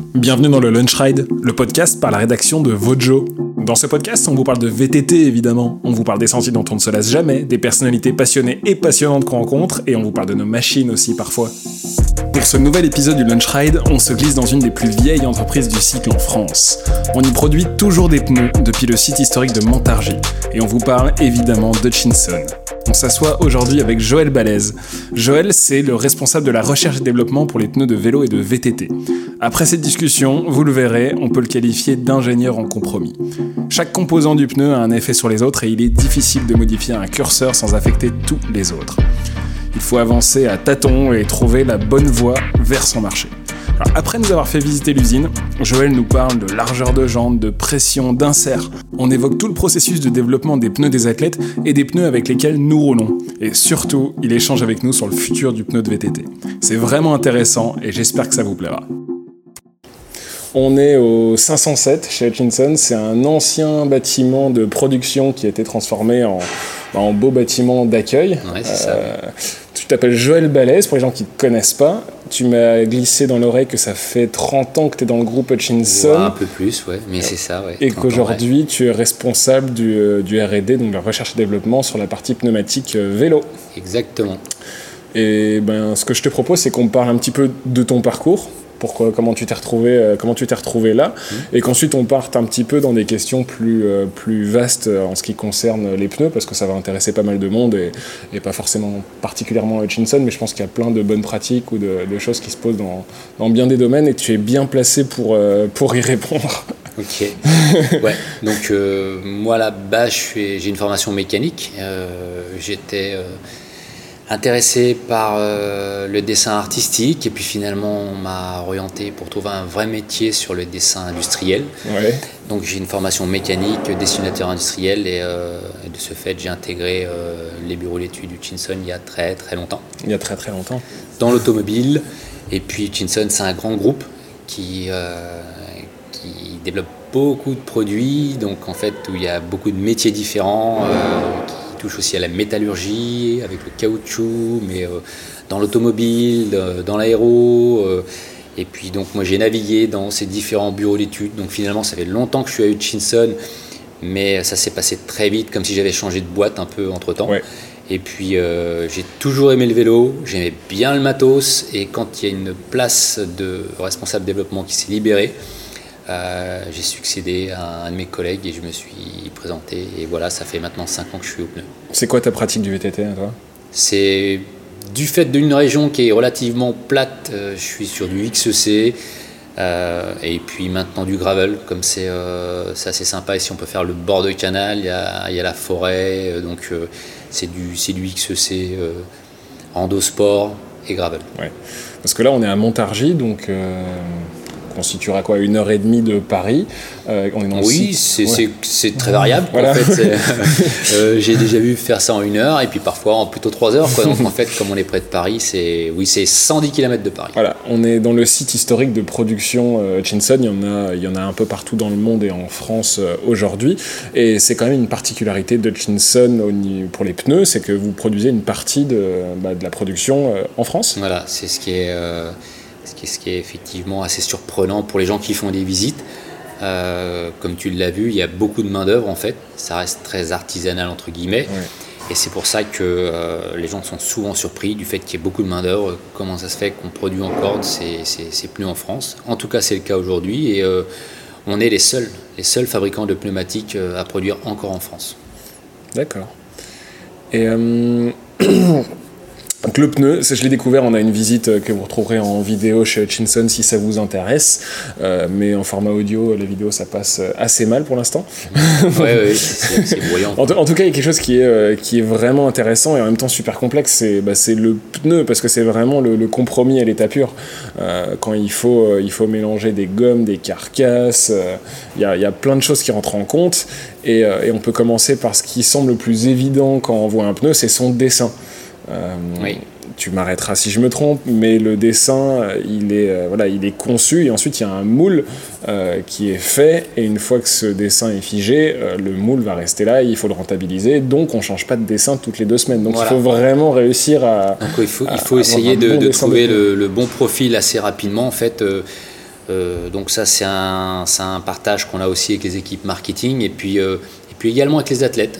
Bienvenue dans le Lunch Ride, le podcast par la rédaction de Vojo. Dans ce podcast, on vous parle de VTT évidemment, on vous parle des sentiers dont on ne se lasse jamais, des personnalités passionnées et passionnantes qu'on rencontre, et on vous parle de nos machines aussi parfois. Pour ce nouvel épisode du Lunch Ride, on se glisse dans une des plus vieilles entreprises du cycle en France. On y produit toujours des pneus depuis le site historique de Montargis, et on vous parle évidemment de Chinson. On s'assoit aujourd'hui avec Joël Balèze. Joël, c'est le responsable de la recherche et développement pour les pneus de vélo et de VTT. Après cette discussion, vous le verrez, on peut le qualifier d'ingénieur en compromis. Chaque composant du pneu a un effet sur les autres et il est difficile de modifier un curseur sans affecter tous les autres. Il faut avancer à tâtons et trouver la bonne voie vers son marché. Après nous avoir fait visiter l'usine, Joël nous parle de largeur de jambes, de pression, d'insert. On évoque tout le processus de développement des pneus des athlètes et des pneus avec lesquels nous roulons. Et surtout, il échange avec nous sur le futur du pneu de VTT. C'est vraiment intéressant et j'espère que ça vous plaira. On est au 507 chez Hutchinson. C'est un ancien bâtiment de production qui a été transformé en, beau bâtiment d'accueil. Euh, tu t'appelles Joël Balès, pour les gens qui ne te connaissent pas. Tu m'as glissé dans l'oreille que ça fait 30 ans que tu es dans le groupe Hutchinson. un peu plus, ouais, mais c'est ça. Ouais, et qu'aujourd'hui, tu es responsable du, euh, du RD, donc la recherche et développement sur la partie pneumatique euh, vélo. Exactement. Et ben, ce que je te propose, c'est qu'on parle un petit peu de ton parcours, comment tu t'es retrouvé, euh, comment tu t'es retrouvé là, mmh. et qu'ensuite on parte un petit peu dans des questions plus, euh, plus vastes euh, en ce qui concerne les pneus, parce que ça va intéresser pas mal de monde, et, pas forcément particulièrement Hutchinson, mais je pense qu'il y a plein de bonnes pratiques ou de, choses qui se posent dans, dans, bien des domaines, et tu es bien placé pour, pour y répondre. Ok. ouais. Donc moi là-bas, j'ai une formation mécanique. J'étais intéressé par euh, le dessin artistique et puis finalement on m'a orienté pour trouver un vrai métier sur le dessin industriel. Donc j'ai une formation mécanique, dessinateur industriel et, euh, de ce fait j'ai intégré euh, les bureaux d'études du Chinson il y a très très longtemps. Il y a très très longtemps. Dans l'automobile et puis Chinson c'est un grand groupe qui, qui développe beaucoup de produits donc en fait où il y a beaucoup de métiers différents touche aussi à la métallurgie, avec le caoutchouc, mais euh, dans l'automobile, dans l'aéro. Euh, et puis donc moi j'ai navigué dans ces différents bureaux d'études. Donc finalement ça fait longtemps que je suis à Hutchinson, mais ça s'est passé très vite, comme si j'avais changé de boîte un peu entre temps. Et puis euh, j'ai toujours aimé le vélo, j'aimais bien le matos, et quand il y a une place de responsable développement qui s'est libérée, euh, j'ai succédé à un de mes collègues et je me suis présenté. Et voilà, ça fait maintenant 5 ans que je suis au pneu. C'est quoi ta pratique du VTT, toi? C'est du fait d'une région qui est relativement plate, euh, je suis sur du XEC. Euh, et puis maintenant du gravel, comme c'est assez sympa. Ici, on peut faire le bord de canal, il y a, y a la forêt, donc c'est du, du XEC, endosport et gravel. Ouais. Parce que là, on est à Montargis, donc constituera quoi Une heure et demie de Paris. Euh, on est oui, c'est très variable. En fait, euh, J'ai déjà vu faire ça en une heure et puis parfois en plutôt trois heures. Quoi. Donc en fait, comme on est près de Paris, c'est oui, c'est 110 km de Paris. Voilà, on est dans le site historique de production euh, Chinson. Il y en a, il y en a un peu partout dans le monde et en France euh, aujourd'hui. Et c'est quand même une particularité de Chinson pour les pneus, c'est que vous produisez une partie de, bah, de la production en France. Voilà, c'est ce qui est ce qui est effectivement assez surprenant pour les gens qui font des visites. Euh, comme tu l'as vu, il y a beaucoup de main-d'œuvre en fait. Ça reste très artisanal entre guillemets. Et c'est pour ça que euh, les gens sont souvent surpris du fait qu'il y ait beaucoup de main-d'œuvre. Comment ça se fait qu'on produit encore ces, pneus en France En tout cas, c'est le cas aujourd'hui. Et euh, on est les seuls, les seuls fabricants de pneumatiques à produire encore en France. D'accord. Et Donc le pneu, je l'ai découvert, on a une visite euh, que vous retrouverez en vidéo chez Hutchinson si ça vous intéresse, euh, mais en format audio, la vidéo ça passe euh, assez mal pour l'instant. C'est brouillant. En, tout cas, il y a quelque chose qui est, qui est vraiment intéressant et en même temps super complexe, c'est bah, le pneu, parce que c'est vraiment le, compromis à l'état pur. quand il faut, il faut mélanger des gommes, des carcasses, il y, a, y, a, plein de choses qui rentrent en compte, et, et on peut commencer par ce qui semble le plus évident quand on voit un pneu, c'est son dessin. Euh, tu m'arrêteras si je me trompe, mais le dessin, euh, il est, euh, voilà, il est conçu et ensuite il y a un moule qui est fait et une fois que ce dessin est figé, le moule va rester là, et il faut le rentabiliser, donc on change pas de dessin toutes les deux semaines. Donc il faut vraiment réussir à... il faut, il faut essayer de, trouver le, bon profil assez rapidement. En fait, donc ça, c'est un, un, partage qu'on a aussi avec les équipes marketing et puis, et puis également avec les athlètes.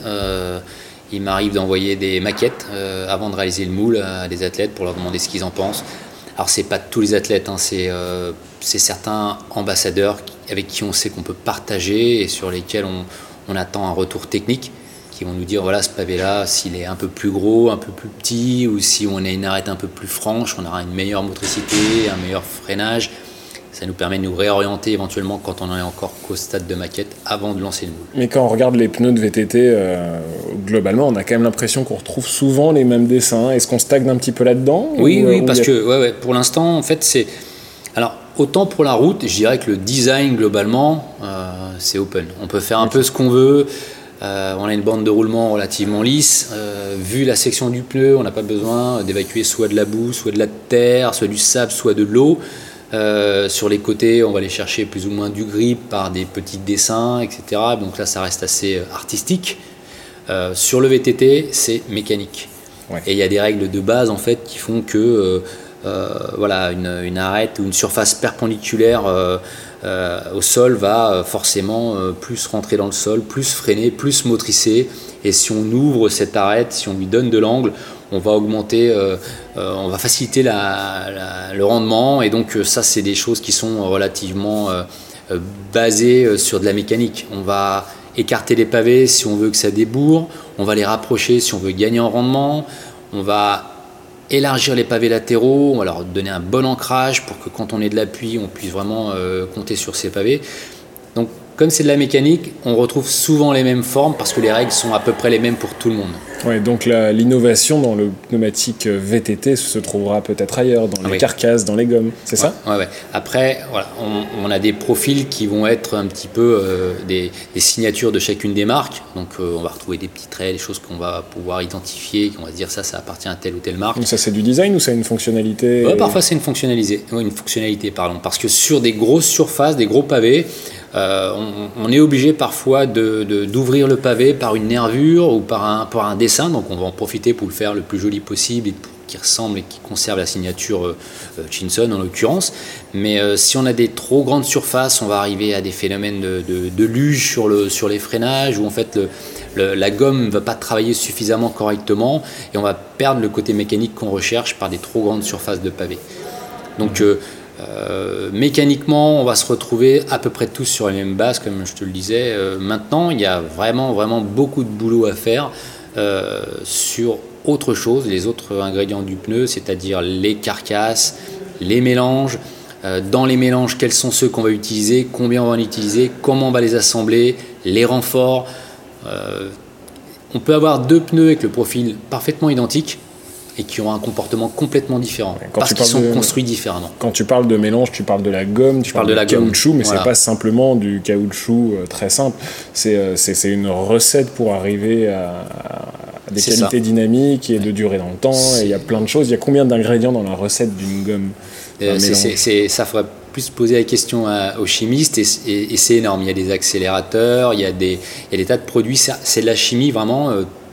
Il m'arrive d'envoyer des maquettes avant de réaliser le moule à des athlètes pour leur demander ce qu'ils en pensent. Alors c'est pas tous les athlètes, hein, c'est certains ambassadeurs avec qui on sait qu'on peut partager et sur lesquels on, on attend un retour technique qui vont nous dire voilà ce pavé là s'il est un peu plus gros, un peu plus petit ou si on a une arête un peu plus franche, on aura une meilleure motricité, un meilleur freinage. Ça nous permet de nous réorienter éventuellement quand on est encore qu'au stade de maquette avant de lancer le moule. Mais quand on regarde les pneus de VTT, euh, globalement, on a quand même l'impression qu'on retrouve souvent les mêmes dessins. Est-ce qu'on stagne un petit peu là-dedans Oui, oui, euh, parce que ouais, ouais, pour l'instant, en fait, c'est. Alors, autant pour la route, je dirais que le design globalement, euh, c'est open. On peut faire un peu ce qu'on veut. Euh, on a une bande de roulement relativement lisse. Euh, vu la section du pneu, on n'a pas besoin d'évacuer soit de la boue, soit de la terre, soit du sable, soit de l'eau. Euh, sur les côtés, on va aller chercher plus ou moins du grip par des petits dessins, etc. Donc là, ça reste assez artistique. sur le VTT, c'est mécanique. Et il y a des règles de base en fait qui font que voilà, une, une, arête ou une surface perpendiculaire euh, au sol va euh, forcément euh, plus rentrer dans le sol, plus freiner, plus motricer. Et si on ouvre cette arête, si on lui donne de l'angle, on va augmenter, on va faciliter le rendement. Et donc ça, c'est des choses qui sont relativement basées sur de la mécanique. On va écarter les pavés si on veut que ça débourre, on va les rapprocher si on veut gagner en rendement, on va élargir les pavés latéraux, on va leur donner un bon ancrage pour que quand on ait de l'appui, on puisse vraiment euh, compter sur ces pavés. Comme c'est de la mécanique, on retrouve souvent les mêmes formes parce que les règles sont à peu près les mêmes pour tout le monde. Ouais, donc l'innovation dans le pneumatique VTT se trouvera peut-être ailleurs, dans les carcasses, dans les gommes, c'est ça? Ouais, ouais. Après, voilà, on, a des profils qui vont être un petit peu euh, des, signatures de chacune des marques. Donc euh, on va retrouver des petits traits, des choses qu'on va pouvoir identifier, qu'on va se dire ça, ça appartient à telle ou telle marque. Donc ça c'est du design ou c'est une fonctionnalité? Parfois c'est une fonctionnalité, une fonctionnalité, pardon. Parce que sur des grosses surfaces, des gros pavés, euh, on, est obligé parfois d'ouvrir le pavé par une nervure ou par un, par un dessin, donc on va en profiter pour le faire le plus joli possible et pour qu'il ressemble et qui conserve la signature euh, euh, Chinson en l'occurrence. Mais si on a des trop grandes surfaces, on va arriver à des phénomènes de, de, luge sur, le, sur les freinages où en fait la gomme ne va pas travailler suffisamment correctement et on va perdre le côté mécanique qu'on recherche par des trop grandes surfaces de pavé. Donc euh, mécaniquement, on va se retrouver à peu près tous sur les mêmes bases, comme je te le disais. Euh, maintenant, il y a vraiment, vraiment beaucoup de boulot à faire euh, sur autre chose, les autres ingrédients du pneu, c'est-à-dire les carcasses, les mélanges. dans les mélanges, quels sont ceux qu'on va utiliser, combien on va en utiliser, comment on va les assembler, les renforts. on peut avoir deux pneus avec le profil parfaitement identique, et qui ont un comportement complètement différent parce qu'ils sont construits différemment. Quand tu parles de mélange, tu parles de la gomme, tu parles de, la caoutchouc, mais c'est pas simplement du caoutchouc euh, très simple. Euh, c'est une recette pour arriver à, des qualités dynamiques et de durer dans le temps. il y a plein de choses. Il y a combien d'ingrédients dans la recette d'une gomme euh, Ça ferait plus poser la question aux chimistes et, c'est énorme. Il y a des accélérateurs, il y a des, il y a des tas de produits. C'est de la chimie vraiment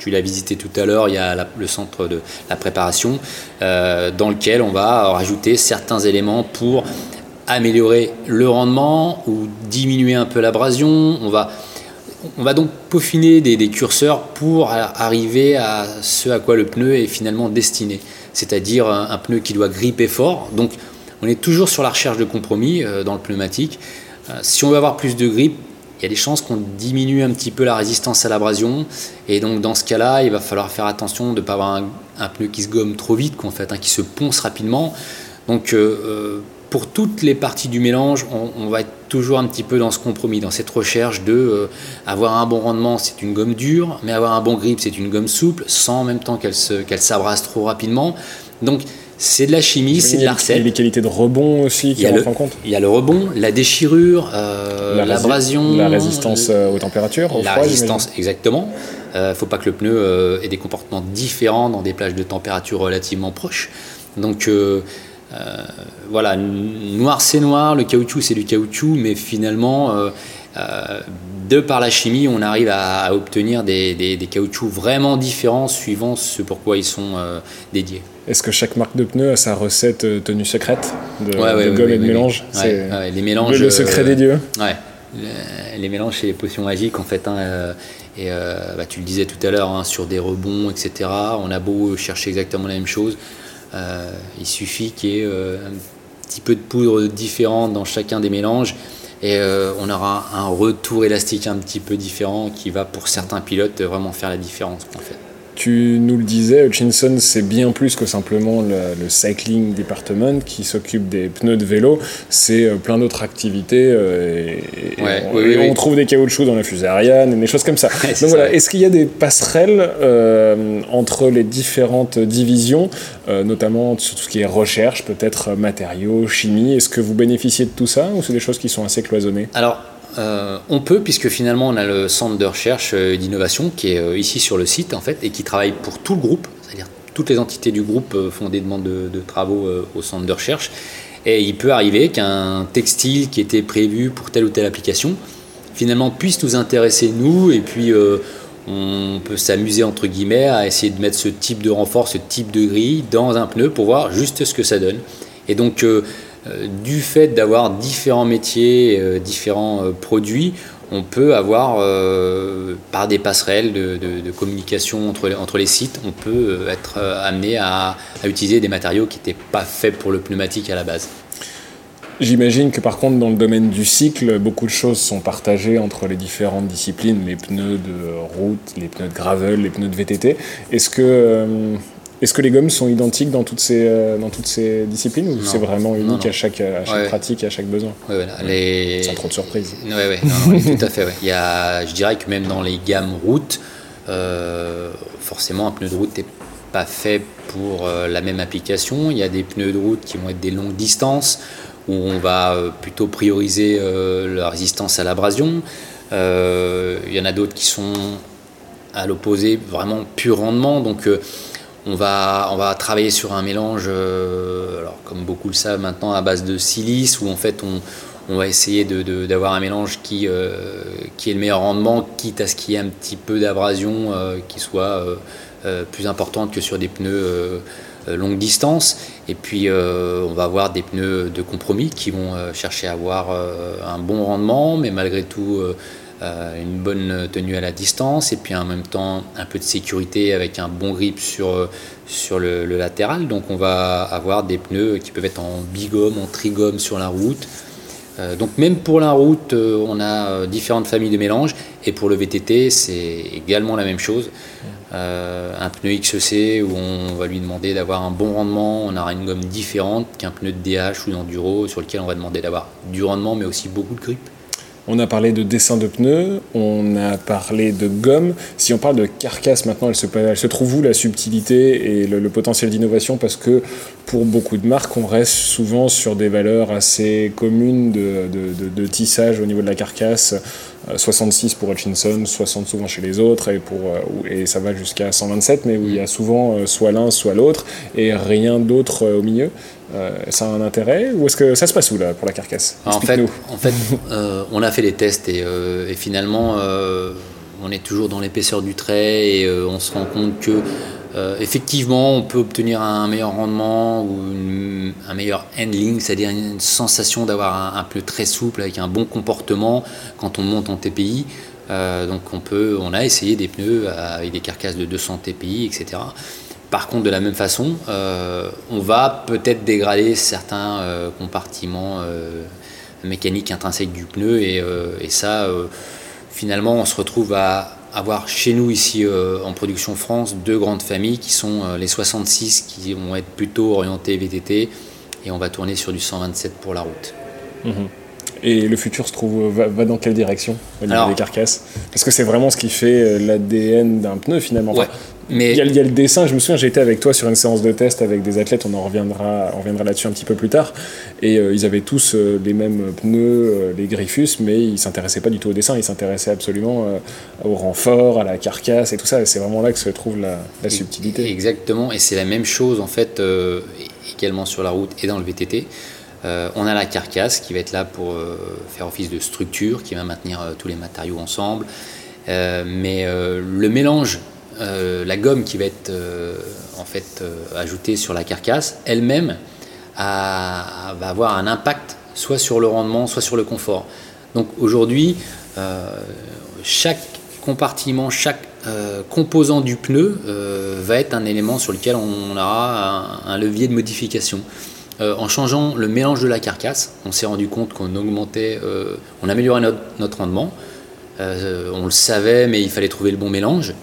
tu l'as visité tout à l'heure, il y a le centre de la préparation, euh, dans lequel on va rajouter certains éléments pour améliorer le rendement ou diminuer un peu l'abrasion. On va, on va donc peaufiner des, curseurs pour arriver à ce à quoi le pneu est finalement destiné, c'est-à-dire un, pneu qui doit gripper fort. Donc on est toujours sur la recherche de compromis euh, dans le pneumatique. Euh, si on veut avoir plus de grip, il y a des chances qu'on diminue un petit peu la résistance à l'abrasion. Et donc dans ce cas-là, il va falloir faire attention de ne pas avoir un, pneu qui se gomme trop vite, qu'en fait, hein, qui se ponce rapidement. Donc euh, euh, pour toutes les parties du mélange, on, va être toujours un petit peu dans ce compromis, dans cette recherche de euh, avoir un bon rendement, c'est une gomme dure, mais avoir un bon grip, c'est une gomme souple, sans en même temps qu'elle s'abrase trop rapidement. Donc c'est de la chimie, c'est de la recette. Il y a les qualités de rebond aussi qui rentrent en compte. Il y a le rebond, la déchirure, euh, l'abrasion, la, résistance euh, aux températures, la résistance, exactement. Il euh, ne faut pas que le pneu ait des comportements différents dans des plages de température relativement proches. Donc voilà, noir c'est noir, le caoutchouc c'est du caoutchouc, mais finalement, de par la chimie, on arrive à, obtenir des, des, des, caoutchoucs vraiment différents suivant ce pourquoi ils sont dédiés. Est-ce que chaque marque de pneus a sa recette euh, tenue secrète de, Ouais, ouais, de ouais, gomme et de mélange. C'est les mélanges. le, le secret euh, des dieux Ouais. Le- Les mélanges, c'est les potions magiques en fait. hein, euh, et euh, bah, tu le disais tout à l'heure, hein, sur des rebonds, etc. On a beau chercher exactement la même chose. euh, il suffit qu'il y ait euh, un petit peu de poudre différente dans chacun des mélanges. Et euh, on aura un retour élastique un petit peu différent qui va pour certains pilotes vraiment faire la différence. En fait. Tu nous le disais, Hutchinson, c'est bien plus que simplement le, le cycling department qui s'occupe des pneus de vélo. C'est euh, plein d'autres activités. euh, et, et Ouais, on, oui, et oui. on trouve des caoutchoucs dans la fusée Ariane et des choses comme ça. Ouais, Donc voilà, est-ce qu'il y a des passerelles euh, entre les différentes divisions, euh, notamment sur tout ce qui est recherche, peut-être matériaux, chimie? Est-ce que vous bénéficiez de tout ça ou c'est des choses qui sont assez cloisonnées? Alors, euh, on peut, puisque finalement on a le centre de recherche euh, et d'innovation qui est euh, ici sur le site en fait et qui travaille pour tout le groupe, c'est-à-dire toutes les entités du groupe euh, font des demandes de, travaux euh, au centre de recherche. Et il peut arriver qu'un textile qui était prévu pour telle ou telle application finalement puisse nous intéresser nous et puis euh, on peut s'amuser entre guillemets à essayer de mettre ce type de renfort, ce type de grille dans un pneu pour voir juste ce que ça donne. Et donc euh, euh, du fait d'avoir différents métiers, euh, différents euh, produits, on peut avoir, euh, par des passerelles de, communication entre les, entre les sites, on peut euh, être euh, amené à, utiliser des matériaux qui n'étaient pas faits pour le pneumatique à la base. J'imagine que par contre, dans le domaine du cycle, beaucoup de choses sont partagées entre les différentes disciplines, les pneus de route, les pneus de gravel, les pneus de VTT. Est-ce que, euh, est-ce que les gommes sont identiques dans toutes ces, euh, dans toutes ces disciplines ou c'est vraiment unique Non, non. à chaque, à chaque Ouais. pratique à chaque besoin Ouais, voilà, les... Sans trop de surprises. Ouais, ouais, non, non, tout à fait. Il y a, je dirais que même dans les gammes route, euh, forcément, un pneu de route n'est pas fait pour euh, la même application. Il y a des pneus de route qui vont être des longues distances, où on va euh, plutôt prioriser la résistance à l'abrasion. Il y en a d'autres qui sont à l'opposé, vraiment pur rendement. Donc, on va, travailler sur un mélange, euh, comme beaucoup le savent maintenant, à base de silice, où en fait on, va essayer d'avoir un mélange qui, euh, qui ait le meilleur rendement, quitte à ce qu'il y ait un petit peu d'abrasion euh, qui soit plus importante que sur des pneus longue distance. Et puis on va avoir des pneus de compromis qui vont chercher à avoir un bon rendement, mais malgré tout une bonne tenue à la distance, et puis en même temps un peu de sécurité avec un bon grip sur, euh, le, latéral. Donc on va avoir des pneus qui peuvent être en bigomme, en trigomme sur la route. Euh, donc même pour la route, euh, on a euh, différentes familles de mélanges, et pour le VTT, c'est également la même chose. Euh, un pneu XEC où on va lui demander d'avoir un bon rendement, on aura une gomme différente qu'un pneu de DH ou d'enduro sur lequel on va demander d'avoir du rendement mais aussi beaucoup de grip. On a parlé de dessin de pneus, on a parlé de gomme. Si on parle de carcasse maintenant, elle se, trouve où la subtilité et le, potentiel d'innovation? Parce que pour beaucoup de marques, on reste souvent sur des valeurs assez communes de, de- tissage au niveau de la carcasse. Euh, 66 pour Hutchinson, 60 souvent chez les autres, et, pour, euh, et ça va jusqu'à 127, mais où il y a souvent euh, soit l'un, soit l'autre, et rien d'autre euh, au milieu. Euh, ça a un intérêt Ou est-ce que ça se passe où là pour la carcasse? En fait, en fait euh, on a fait les tests et, euh, et finalement, on est toujours dans l'épaisseur du trait et on se rend compte que effectivement, on peut obtenir un meilleur rendement ou une- un meilleur handling, c'est-à-dire une sensation d'avoir un, un pneu très souple avec un bon comportement quand on monte en TPI. Donc on peut, on a essayé des pneus avec des carcasses de 200 TPI, etc. Par contre, de la même façon, euh, on va peut-être dégrader certains euh, compartiments euh, mécaniques intrinsèques du pneu et, ça, finalement, on se retrouve à avoir chez nous ici en production France deux grandes familles qui sont les 66 qui vont être plutôt orientés VTT et on va tourner sur du 127 pour la route. Et le futur se trouve va, va dans quelle direction au niveau Alors- des carcasses? Parce que c'est vraiment ce qui fait euh, l'ADN d'un pneu finalement. Enfin, Ouais, mais il, y a, il y a le dessin, je me souviens, j'ai été avec toi sur une séance de test avec des athlètes, on en reviendra, on reviendra là-dessus un petit peu plus tard. Et euh, ils avaient tous euh, les mêmes pneus, euh, les Griffus, mais ils s'intéressaient pas du tout au dessin, ils s'intéressaient absolument au renfort, à la carcasse et tout ça. Et c'est vraiment là que se trouve la, la subtilité. Exactement, et c'est la même chose en fait également sur la route et dans le VTT. Euh, on a la carcasse qui va être là pour euh, faire office de structure, qui va maintenir euh, tous les matériaux ensemble. Mais le mélange la gomme qui va être en fait ajoutée sur la carcasse, elle-même va avoir un impact soit sur le rendement, soit sur le confort. Donc aujourd'hui, chaque compartiment, chaque composant du pneu va être un élément sur lequel on aura un levier de modification. Euh, en changeant le mélange de la carcasse, on s'est rendu compte qu'on augmentait, euh, on améliorait notre, rendement. Euh, on le savait, mais il fallait trouver le bon mélange.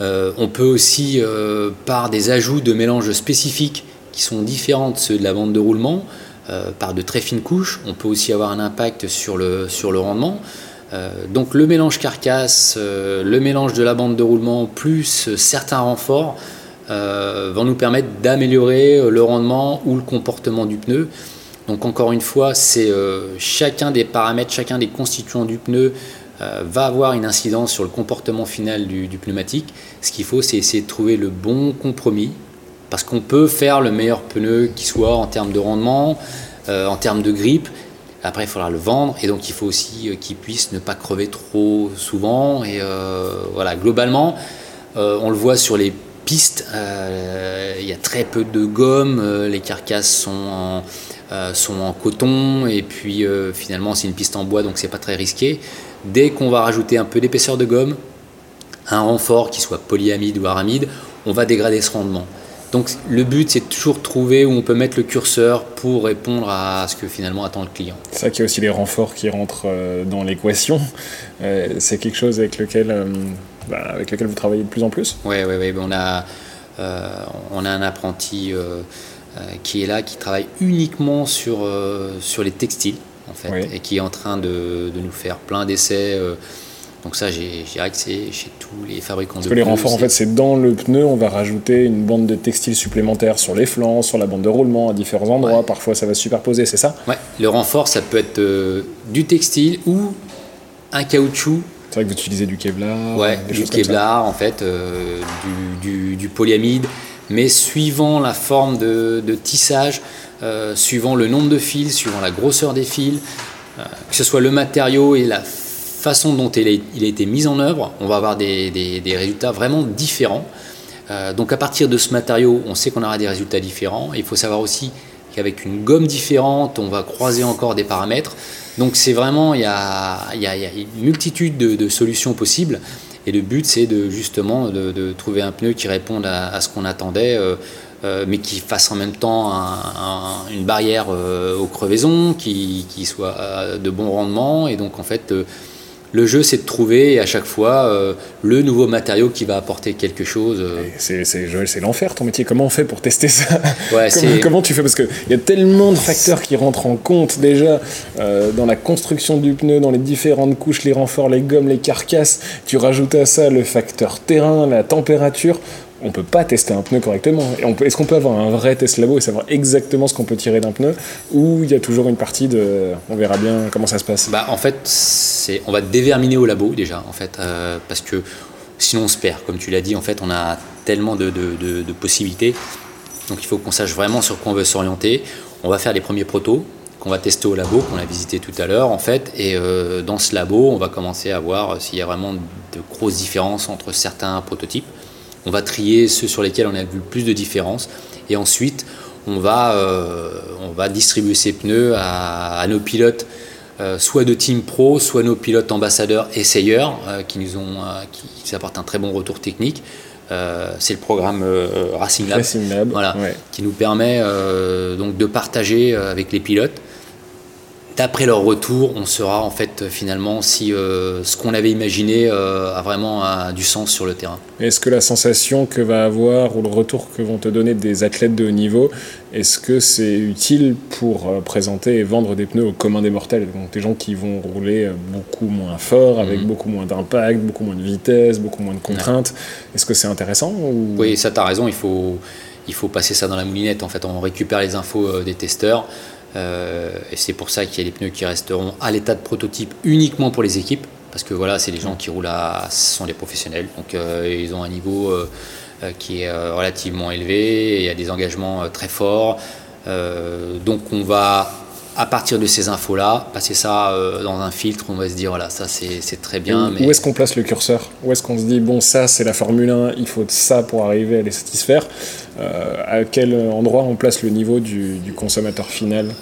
on peut aussi, par des ajouts de mélanges spécifiques qui sont différents de ceux de la bande de roulement, par de très fines couches, on peut aussi avoir un impact sur le, sur le rendement. donc le mélange carcasse, le mélange de la bande de roulement, plus certains renforts, vont nous permettre d'améliorer euh, le rendement ou le comportement du pneu. Donc encore une fois, c'est euh, chacun des paramètres, chacun des constituants du pneu va avoir une incidence sur le comportement final du, pneumatique. Ce qu'il faut, c'est essayer de trouver le bon compromis, parce qu'on peut faire le meilleur pneu qui soit en termes de rendement, en termes de grippe. Après, il faudra le vendre, et donc il faut aussi qu'il puisse ne pas crever trop souvent. Et voilà, globalement, on le voit sur les piste. Euh, il y a très peu de gomme, euh, les carcasses sont en, euh, sont en coton et puis finalement c'est une piste en bois donc c'est pas très risqué. Dès qu'on va rajouter un peu d'épaisseur de gomme, un renfort qui soit polyamide ou aramide, on va dégrader ce rendement. Donc le but c'est toujours trouver où on peut mettre le curseur pour répondre à ce que finalement attend le client. C'est ça qu'il y a aussi les renforts qui rentrent dans l'équation. c'est quelque chose avec lequel bah, avec lequel vous travaillez de plus en plus Oui, oui, oui. On, a, euh, on a un apprenti euh, euh, qui est là, qui travaille uniquement sur, sur les textiles, en fait, et qui est en train de, de nous faire plein d'essais. donc ça, j'ai que c'est chez tous les fabricants Parce de que les renforts, en fait, c'est dans le pneu, on va rajouter une bande de textile supplémentaire sur les flancs, sur la bande de roulement, à différents endroits. Parfois, ça va se superposer, c'est ça? Ouais, le renfort, ça peut être du textile ou un caoutchouc c'est vrai que vous utilisez du Kevlar Ouais, du Kevlar en fait, euh, du, polyamide, mais suivant la forme de, tissage, euh, suivant le nombre de fils, suivant la grosseur des fils, euh, que ce soit le matériau et la façon dont il a, été mis en œuvre, on va avoir des, résultats vraiment différents. donc à partir de ce matériau, on sait qu'on aura des résultats différents. il faut savoir aussi qu'avec une gomme différente, on va croiser encore des paramètres. Donc c'est vraiment, il y a, une multitude de, solutions possibles. Et le but, c'est de justement de, trouver un pneu qui réponde à, ce qu'on attendait, euh, euh, mais qui fasse en même temps une barrière euh, aux crevaisons, qui, qui, soit de bon rendement. Et donc en fait, le jeu, c'est de trouver à chaque fois euh, le nouveau matériau qui va apporter quelque chose. Euh. C'est Joël, c'est l'enfer ton métier. Comment on fait pour tester ça? Comment, comment, tu fais? Parce qu'il y a tellement de facteurs qui rentrent en compte déjà euh, dans la construction du pneu, dans les différentes couches, les renforts, les gommes, les carcasses. Tu rajoutes à ça le facteur terrain, la température on peut pas tester un pneu correctement. Est-ce qu'on peut avoir un vrai test labo et savoir exactement ce qu'on peut tirer d'un pneu ou il y a toujours une partie de on verra bien comment ça se passe bah, En fait, on va déverminer au labo déjà, en fait, euh, parce que sinon on se perd. Comme tu l'as dit, en fait, on a tellement de, possibilités. Donc il faut qu'on sache vraiment sur quoi on veut s'orienter. On va faire les premiers protos qu'on va tester au labo, qu'on a visité tout à l'heure en fait. Et euh, dans ce labo, on va commencer à voir s'il y a vraiment de grosses différences entre certains prototypes. On va trier ceux sur lesquels on a vu le plus de différences. Et ensuite, on va, euh, on va distribuer ces pneus à, nos pilotes, euh, soit de Team Pro, soit nos pilotes ambassadeurs essayeurs, euh, qui nous ont, qui, apportent un très bon retour technique. c'est le programme Racing Lab, voilà, qui nous permet donc de partager avec les pilotes d'après leur retour, on saura en fait finalement si euh, ce qu'on avait imaginé euh, a vraiment du sens sur le terrain. Est-ce que la sensation que va avoir ou le retour que vont te donner des athlètes de haut niveau, est-ce que c'est utile pour euh, présenter et vendre des pneus au commun des mortels? Donc des gens qui vont rouler beaucoup moins fort, avec mhm. beaucoup moins d'impact, beaucoup moins de vitesse, beaucoup moins de contraintes. Est-ce que c'est intéressant Oui, ça tu as raison, il faut, il faut passer ça dans la moulinette. En fait, on récupère les infos des testeurs. Euh, et c'est pour ça qu'il y a des pneus qui resteront à l'état de prototype uniquement pour les équipes, parce que voilà, c'est les gens qui roulent à, ce sont des professionnels, donc euh, ils ont un niveau euh, qui est relativement élevé, il y a des engagements très forts, donc on va à partir de ces infos-là, passer ça euh, dans un filtre, on va se dire, voilà, ça c'est très bien. Où, est-ce qu'on place le curseur? Où est-ce qu'on se dit, bon, ça c'est la Formule 1, il faut ça pour arriver à les satisfaire? Euh, À quel endroit on place le niveau du, consommateur final?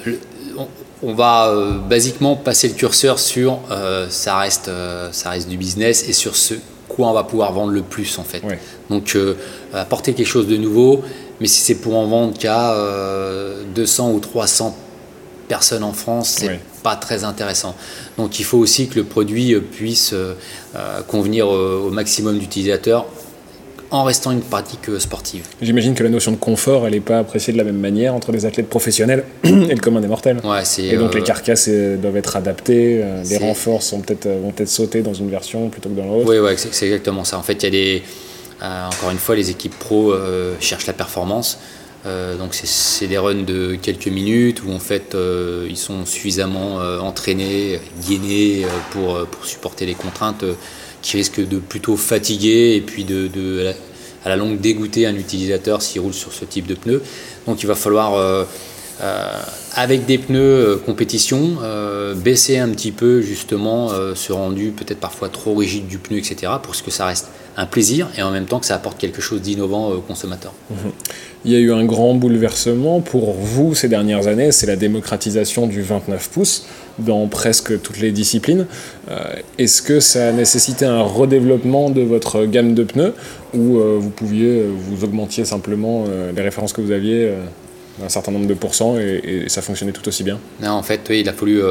On, va euh, basiquement passer le curseur sur ça, reste, ça reste du business et sur ce quoi on va pouvoir vendre le plus en fait. Donc apporter quelque chose de nouveau, mais si c'est pour en vendre qu'à 200 ou 300 personnes en France, c'est pas très intéressant. Donc il faut aussi que le produit euh, puisse euh, euh, convenir au maximum d'utilisateurs en restant une pratique sportive. J'imagine que la notion de confort, elle n'est pas appréciée de la même manière entre les athlètes professionnels et le commun des mortels. Ouais, et donc les carcasses doivent être adaptées, les renforts sont vont peut-être sauter dans une version plutôt que dans l'autre. Oui, ouais, c'est exactement ça. En fait, il y a des... encore une fois, les équipes pro cherchent la performance. Euh, donc c'est des runs de quelques minutes où en fait euh, ils sont suffisamment euh, entraînés, gainés pour, supporter les contraintes qui risquent de plutôt fatiguer et puis à la longue dégoûter un utilisateur s'il roule sur ce type de pneus. Donc il va falloir avec des pneus compétition, baisser un petit peu justement ce rendu peut-être parfois trop rigide du pneu, etc. pour que ça reste un plaisir et en même temps que ça apporte quelque chose d'innovant aux consommateurs. Mhm. Il y a eu un grand bouleversement pour vous ces dernières années, c'est la démocratisation du 29 pouces dans presque toutes les disciplines. Euh, est-ce que ça a nécessité un redéveloppement de votre gamme de pneus ou euh, vous pouviez, euh, vous augmentiez simplement les références que vous aviez d'un certain nombre de pourcents et, ça fonctionnait tout aussi bien Non, en fait, il a fallu,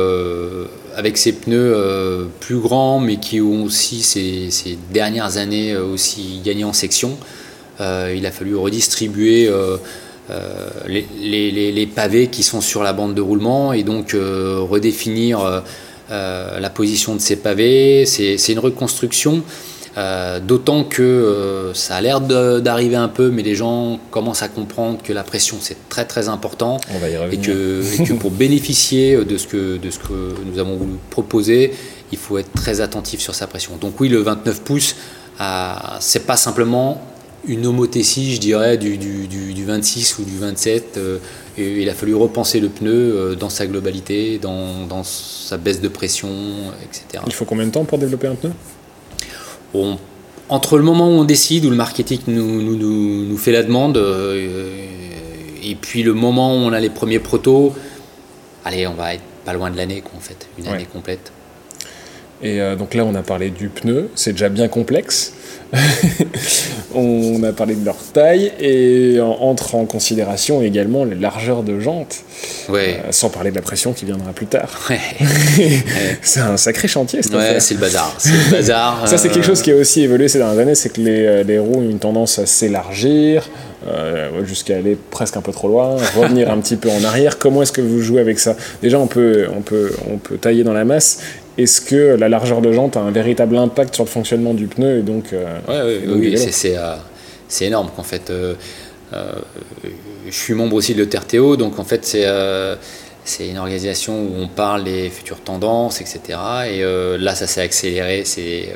avec ces pneus plus grands, mais qui ont aussi ces, dernières années aussi gagné en section, euh, il a fallu redistribuer euh, euh, les, pavés qui sont sur la bande de roulement et donc redéfinir la position de ces pavés. C'est une reconstruction. D'autant que ça a l'air d'arriver un peu, mais les gens commencent à comprendre que la pression c'est très très important et que, et, que, pour bénéficier de ce, que, de ce que nous avons voulu proposer, il faut être très attentif sur sa pression. Donc oui, le 29 pouces, c'est pas simplement une homothétie, je dirais, du, du, du, 26 ou du 27. Euh, et il a fallu repenser le pneu euh, dans sa globalité, dans, dans, sa baisse de pression, etc. Il faut combien de temps pour développer un pneu? Entre le moment où on décide, où le marketing nous, nous, nous, fait la demande, euh, et puis le moment où on a les premiers protos, allez, on va être pas loin de l'année, en fait, une année complète. Et donc là, on a parlé du pneu, c'est déjà bien complexe. on a parlé de leur taille et entre en considération également les largeurs de jantes, ouais. Euh, sans parler de la pression qui viendra plus tard. c'est un sacré chantier. Ouais, c'est le bazar. Le bazar Ça, c'est quelque chose qui a aussi évolué ces dernières années, c'est que les, euh, les, roues ont une tendance à s'élargir. Euh, jusqu'à aller presque un peu trop loin, revenir un petit peu en arrière. Comment est-ce que vous jouez avec ça? Déjà, on peut, on, peut, on peut tailler dans la masse, est-ce que la largeur de jante a un véritable impact sur le fonctionnement du pneu et donc, euh, Oui, euh, c'est énorme qu'en fait. Euh, je suis membre aussi de l'ETRTO, donc en fait c'est c'est une organisation où on parle des futures tendances, etc. Et là, ça s'est accéléré ces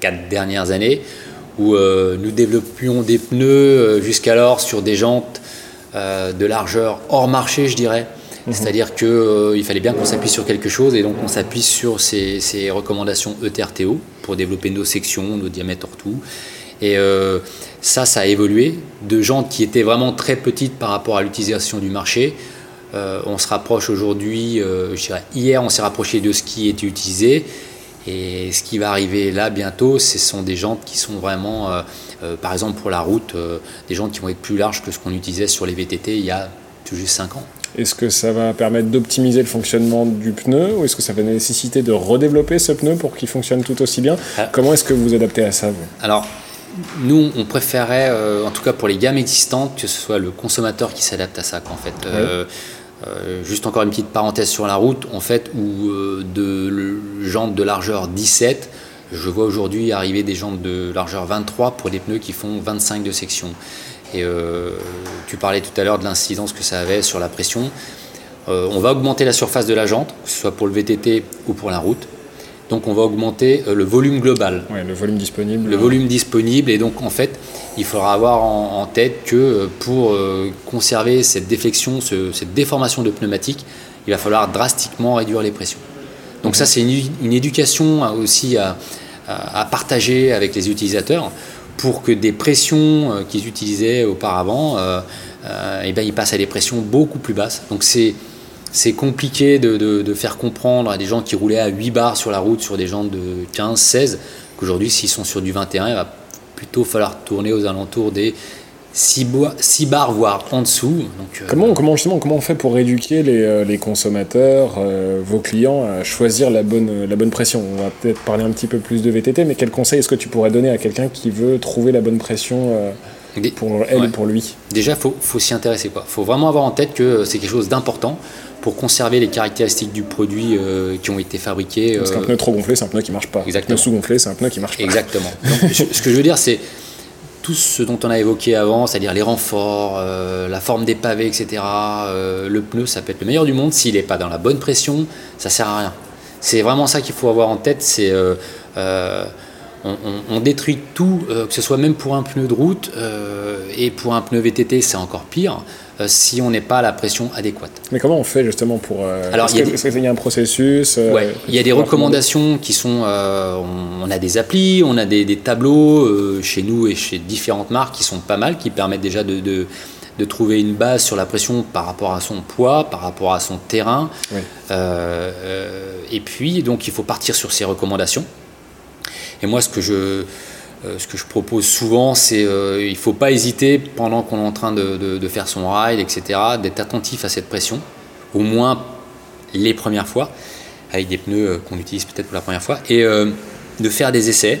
quatre dernières années, où nous développions des pneus jusqu'alors sur des jantes de largeur hors marché, je dirais. Mhm. C'est-à-dire qu'il euh, fallait bien qu'on s'appuie sur quelque chose et donc on s'appuie sur ces, recommandations ETRTO pour développer nos sections, nos diamètres tout. Et euh, ça, ça a évolué. De jantes qui étaient vraiment très petites par rapport à l'utilisation du marché, euh, on se rapproche aujourd'hui, je dirais hier, on s'est rapproché de ce qui était utilisé. Et ce qui va arriver là bientôt, ce sont des jantes qui sont vraiment, par exemple pour la route, des jantes qui vont être plus larges que ce qu'on utilisait sur les VTT il y a tout juste 5 ans. Est-ce que ça va permettre d'optimiser le fonctionnement du pneu ou est-ce que ça va nécessiter de redévelopper ce pneu pour qu'il fonctionne tout aussi bien ah. Comment est-ce que vous vous adaptez à ça Alors, nous, on préférait, euh, en tout cas pour les gammes existantes, que ce soit le consommateur qui s'adapte à ça. En fait. Euh, euh, juste encore une petite parenthèse sur la route, en fait, où de jantes de largeur 17, je vois aujourd'hui arriver des jantes de largeur 23 pour des pneus qui font 25 de section. Et euh, tu parlais tout à l'heure de l'incidence que ça avait sur la pression. Euh, on va augmenter la surface de la jante, que ce soit pour le VTT ou pour la route. Donc on va augmenter euh, le volume global. le volume disponible. Le volume disponible. Et donc en fait, il faudra avoir en, en tête que pour conserver cette déflexion, cette déformation de pneumatique, il va falloir drastiquement réduire les pressions. Donc ça, c'est une, éducation aussi à, partager avec les utilisateurs pour que des pressions euh, qu'ils utilisaient auparavant, euh, euh, eh ben, ils passent à des pressions beaucoup plus basses. Donc c'est c'est compliqué de, faire comprendre à des gens qui roulaient à 8 bars sur la route, sur des gens de 15, 16, qu'aujourd'hui, s'ils sont sur du 21, il va plutôt falloir tourner aux alentours des 6, bars, voire en dessous. Donc, euh, comment, comment, justement, comment on fait pour éduquer les, euh, consommateurs, euh, vos clients, à choisir la bonne, la bonne pression? On va peut-être parler un petit peu plus de VTT, mais quel conseil est-ce que tu pourrais donner à quelqu'un qui veut trouver la bonne pression pour elle et pour lui? Déjà, il faut, faut s'y intéresser. Il faut vraiment avoir en tête que c'est quelque chose d'important pour conserver les caractéristiques du produit qui ont été fabriqués. Parce qu'un pneu trop gonflé, c'est un pneu qui marche pas. Exactement. Un pneu sous-gonflé, c'est un pneu qui marche pas. Exactement. ce que je veux dire, c'est tout ce dont on a évoqué avant, c'est-à-dire les renforts, euh, la forme des pavés, etc. Euh, le pneu, ça peut être le meilleur du monde. S'il n'est pas dans la bonne pression, ça sert à rien. C'est vraiment ça qu'il faut avoir en tête. C'est euh, on, détruit tout, que ce soit même pour un pneu de route et pour un pneu VTT, c'est encore pire. Euh, si on n'est pas à la pression adéquate. Mais comment on fait justement pour... Euh, Alors, il y, a un processus euh, Il y a des recommandations qui sont... On, a des applis, on a des, tableaux chez nous et chez différentes marques qui sont pas mal, qui permettent déjà de, de, trouver une base sur la pression par rapport à son poids, par rapport à son terrain. et puis, donc, il faut partir sur ces recommandations. Et moi, ce que je euh, ce que je propose souvent, c'est euh, il ne faut pas hésiter pendant qu'on est en train de, faire son ride, etc., d'être attentif à cette pression, au moins les premières fois, avec des pneus euh, qu'on utilise peut-être pour la première fois, et de faire des essais,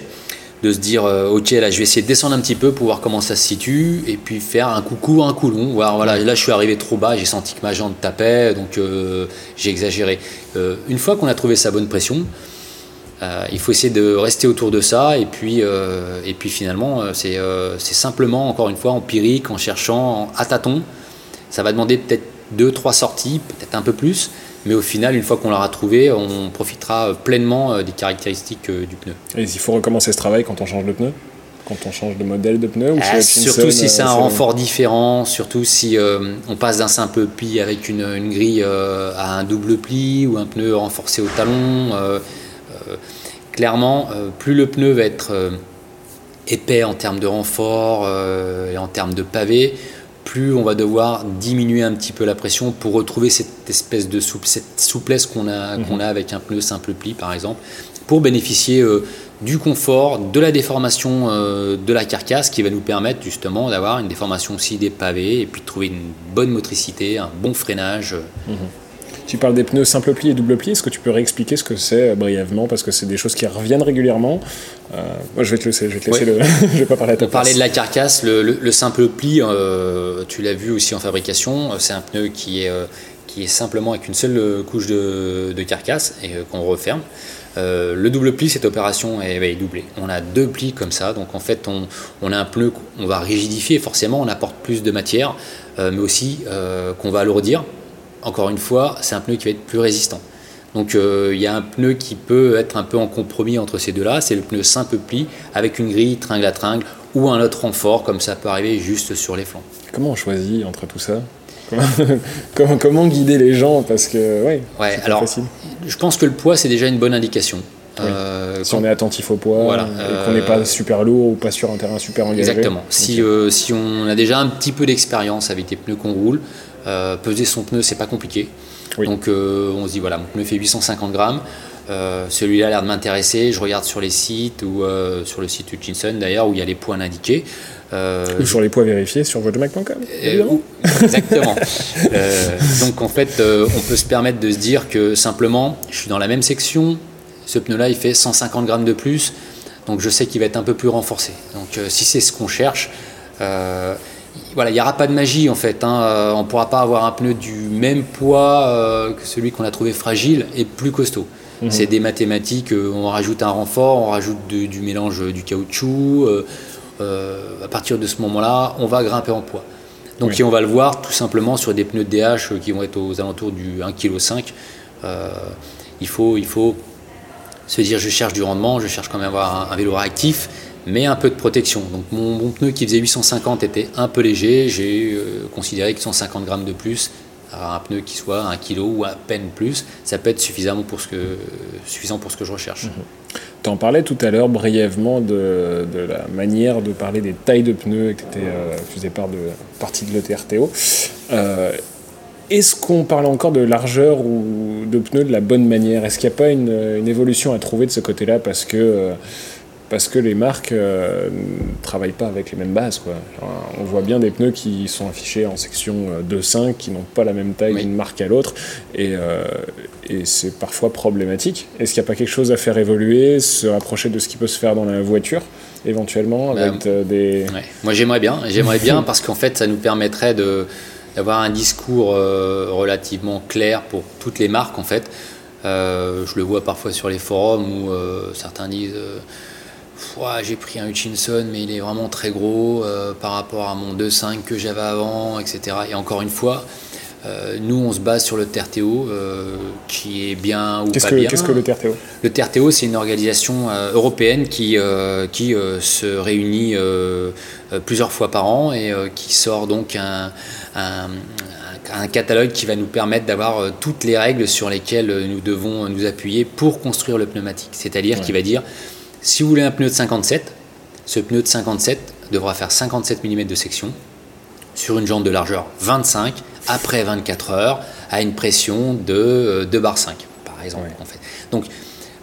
de se dire ok là je vais essayer de descendre un petit peu pour voir comment ça se situe, et puis faire un coup court, un coup long, voir voilà là je suis arrivé trop bas, j'ai senti que ma jambe tapait, donc j'ai exagéré. une fois qu'on a trouvé sa bonne pression, euh, il faut essayer de rester autour de ça et puis, euh, et puis finalement euh, c'est simplement encore une fois empirique en cherchant à tâtons. Ça va demander peut-être deux, trois sorties, peut-être un peu plus, mais au final une fois qu'on l'aura trouvé, on profitera pleinement des caractéristiques du pneu. Et il faut recommencer ce travail quand on change de pneu? Quand on change de modèle de pneu ou Surtout si c'est un renfort différent, surtout si on passe d'un simple pli avec une, une grille à un double pli ou un pneu renforcé au talon euh, clairement, euh, plus le pneu va être euh, épais en termes de renfort et en termes de pavé, plus on va devoir diminuer un petit peu la pression pour retrouver cette espèce de cette souplesse qu'on a, mhm. qu'on a avec un pneu simple pli par exemple, pour bénéficier du confort, de la déformation de la carcasse qui va nous permettre justement d'avoir une déformation aussi des pavés et puis de trouver une bonne motricité, un bon freinage. Mhm. Tu parles des pneus simple pli et double pli. Est-ce que tu peux réexpliquer ce que c'est euh, brièvement? Parce que c'est des choses qui reviennent régulièrement. Euh, moi, je vais te laisser. Je vais te laisser le. je vais pas parler à ta Parler de la carcasse, le, simple pli, euh, tu l'as vu aussi en fabrication. C'est un pneu qui est, qui est simplement avec une seule couche de, carcasse et qu'on referme. le double pli, cette opération est, doublée. On a deux plis comme ça, donc en fait, on, on a un pneu qu'on va rigidifier, forcément, on apporte plus de matière, mais aussi qu'on va alourdir encore une fois, c'est un pneu qui va être plus résistant. Donc euh, il y a un pneu qui peut être un peu en compromis entre ces deux-là, c'est le pneu simple pli avec une grille tringle à tringle ou un autre renfort comme ça peut arriver juste sur les flancs. Comment on choisit entre tout ça? Comment, comment, guider les gens? Parce que ouais, ouais alors facile. je pense que le poids c'est déjà une bonne indication. Euh, si on est attentif au poids et qu'on n'est pas super lourd ou pas sur un terrain super engagé. Exactement. Si, euh, si on a déjà un petit peu d'expérience avec les pneus qu'on roule, euh, peser son pneu, c'est pas compliqué. Donc euh, on se dit voilà, mon pneu fait 850 grammes. Euh, celui-là a l'air de m'intéresser. Je regarde sur les sites ou sur le site Hutchinson d'ailleurs où il y a les poids indiqués. ou sur les poids vérifiés sur vodemac.com. exactement. donc en fait, on peut se permettre de se dire que simplement, je suis dans la même section. Ce pneu-là, il fait 150 grammes de plus. Donc je sais qu'il va être un peu plus renforcé. Donc si c'est ce qu'on cherche, voilà, il n'y aura pas de magie en fait. Hein. Euh, on ne pourra pas avoir un pneu du même poids euh, que celui qu'on a trouvé fragile et plus costaud. Mhm. C'est des mathématiques, euh, on rajoute un renfort, on rajoute du mélange du caoutchouc. à partir de ce moment-là, on va grimper en poids. Donc on va le voir tout simplement sur des pneus de DH qui vont être aux alentours du 1,5 kg. il, faut, il faut se dire je cherche du rendement, je cherche quand même à avoir un vélo réactif mais un peu de protection. Donc mon, pneu qui faisait 850 était un peu léger, j'ai euh, considéré que 150 grammes de plus un pneu qui soit un kilo ou à peine plus, ça peut être suffisamment pour ce que, suffisant pour ce que je recherche. Mhm. Tu en parlais tout à l'heure brièvement de, la manière de parler des tailles de pneus et que euh, faisais de partie de l'ETRTO. Euh, est-ce qu'on parle encore de largeur ou de pneus de la bonne manière? Est-ce qu'il n'y a pas une, évolution à trouver de ce côté-là? Parce que euh, parce que les marques euh, ne travaillent pas avec les mêmes bases. Quoi. on voit bien des pneus qui sont affichés en section 2.5, euh, qui n'ont pas la même taille d'une marque à l'autre, euh, et, c'est parfois problématique. Est-ce qu'il n'y a pas quelque chose à faire évoluer, se rapprocher de ce qui peut se faire dans la voiture éventuellement bah, avec des... Moi j'aimerais bien, j'aimerais bien parce qu'en fait ça nous permettrait de, d'avoir un discours relativement clair pour toutes les marques en fait. je le vois parfois sur les forums où certains disent j'ai pris un Hutchinson, mais il est vraiment très gros euh, par rapport à mon 2.5 que j'avais avant, etc. Et encore une fois, euh, nous, on se base sur le TRTO, euh, qui est bien ou pas bien. Qu'est-ce que le TRTO Le TRTO, c'est une organisation européenne qui, qui se réunit plusieurs fois par an et qui sort donc un, un, catalogue qui va nous permettre d'avoir toutes les règles sur lesquelles nous devons nous appuyer pour construire le pneumatique. C'est-à-dire qu'il va dire si vous voulez un pneu de 57, ce pneu de 57 devra faire 57 mm de section sur une jante de largeur 25 après 24 heures à une pression de 2 bar 5 par exemple. En fait. Donc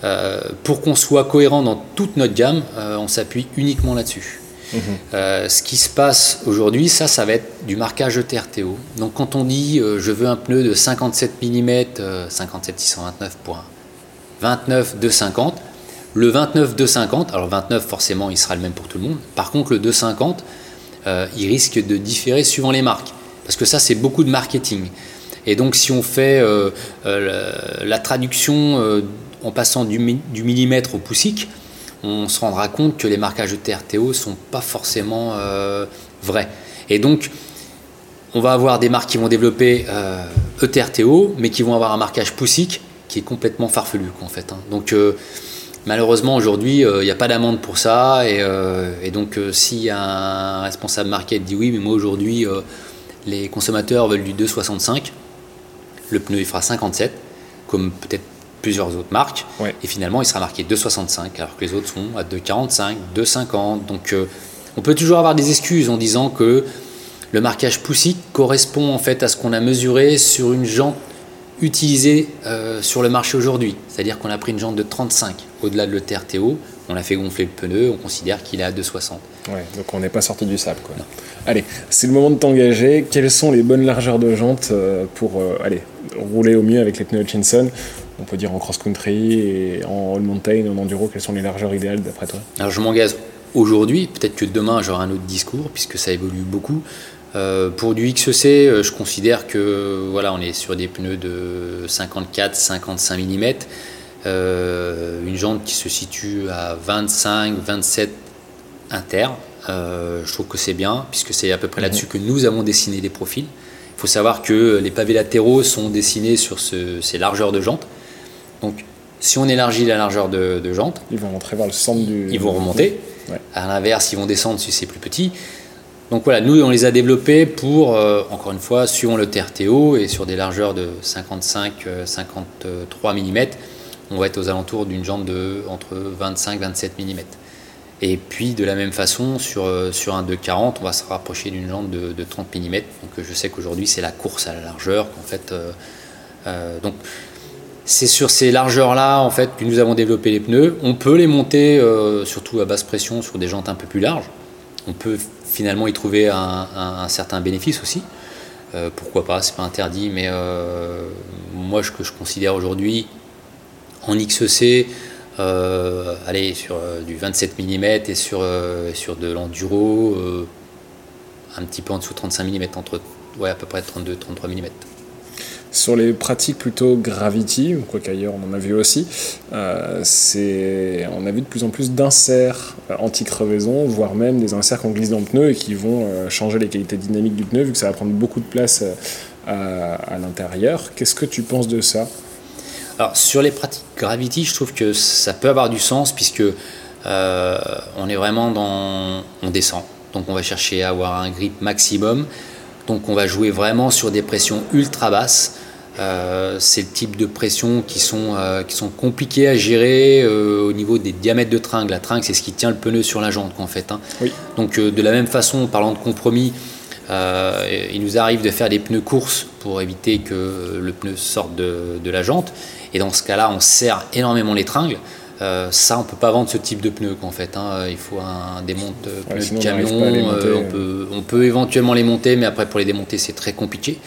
euh, pour qu'on soit cohérent dans toute notre gamme, euh, on s'appuie uniquement là-dessus. Mhm. Euh, ce qui se passe aujourd'hui, ça, ça va être du marquage ETRTO. Donc quand on dit je veux un pneu de 57 mm, 57 629 pour 29 250, le 29 250, alors 29 forcément il sera le même pour tout le monde. Par contre le 250, euh, il risque de différer suivant les marques. Parce que ça c'est beaucoup de marketing. Et donc si on fait euh, euh, la, traduction en passant du, millimètre au poussique, on se rendra compte que les marquages de TRTO sont pas forcément vrais. Et donc on va avoir des marques qui vont développer ETRTO, e mais qui vont avoir un marquage poussique qui est complètement farfelu en fait. Hein. Donc Malheureusement, aujourd'hui, euh, il n'y a pas d'amende pour ça. Et, euh, donc, euh, si un responsable market dit oui, mais moi aujourd'hui, les consommateurs veulent du 2,65, le pneu il fera 57, comme peut-être plusieurs autres marques. Et finalement, il sera marqué 2,65, alors que les autres sont à 2,45, 2,50. Donc, on peut toujours avoir des excuses en disant que le marquage poussique correspond en fait à ce qu'on a mesuré sur une jante utilisé euh, sur le marché aujourd'hui. C'est-à-dire qu'on a pris une jante de 35 au-delà de l'ETRTO, on a fait gonfler le pneu, on considère qu'il est à 2,60. Ouais, donc on n'est pas sorti du sable. Quoi. Allez, c'est le moment de t'engager. Quelles sont les bonnes largeurs de jante euh, pour euh, rouler au mieux avec les pneus Hutchinson? On peut dire en cross-country et en all-mountain, en enduro, quelles sont les largeurs idéales d'après toi? Alors je m'engage aujourd'hui, peut-être que demain j'aurai un autre discours puisque ça évolue beaucoup. Euh, pour du XEC, euh, je considère que voilà, on est sur des pneus de 54-55 mm, euh, une jante qui se situe à 25-27 inter. je trouve que c'est bien, puisque c'est à peu près là-dessus mhm. que nous avons dessiné les profils. Il faut savoir que les pavés latéraux sont dessinés sur ces largeurs de jante. Donc, si on élargit la largeur de, de jante, ils vont rentrer vers le centre du. Ils vont remonter. À l'inverse, ils vont descendre si c'est plus petit. Donc voilà, nous on les a développés pour, euh, encore une fois, suivant le TRTO et sur des largeurs de 55-53 mm, on va être aux alentours d'une jante de entre 25-27 mm. Et puis de la même façon, sur, euh, sur un 240, on va se rapprocher d'une jante de, 30 mm. Donc je sais qu'aujourd'hui c'est la course à la largeur. En fait, euh, donc c'est sur ces largeurs-là en fait que nous avons développé les pneus. On peut les monter surtout à basse pression sur des jantes un peu plus larges. On peut finalement y trouver un, certain bénéfice aussi. Euh, pourquoi pas, c'est pas interdit, mais euh, moi ce que je considère aujourd'hui en XEC, euh, aller sur du 27 mm et sur, sur de l'enduro, un petit peu en dessous de 35 mm, entre ouais, à peu près 32-33 mm. Sur les pratiques plutôt Gravity, quoi qu'ailleurs on en a vu aussi, euh, on a vu de plus en plus d'inserts euh, anti-crevaison, voire même des inserts qu'on glisse dans le pneu et qui vont euh, changer les qualités dynamiques du pneu vu que ça va prendre beaucoup de place à, l'intérieur. Qu'est-ce que tu penses de ça? Alors sur les pratiques Gravity, je trouve que ça peut avoir du sens puisque on est vraiment dans... on descend. Donc on va chercher à avoir un grip maximum Donc on va jouer vraiment sur des pressions ultra basses. Euh, c'est le type de pression qui sont, euh, qui sont compliquées à gérer euh, au niveau des diamètres de tringle. La tringle, c'est ce qui tient le pneu sur la jante, en fait. Hein. Donc, de la même façon, en parlant de compromis, il nous arrive de faire des pneus courses pour éviter que le pneu sorte de, de la jante. Et dans ce cas-là, on serre énormément les tringles. Ça, on peut pas vendre ce type de pneu en fait. Hein. Il faut un démonte pneu de camion. on, peut, on peut éventuellement les monter, mais après pour les démonter, c'est très compliqué.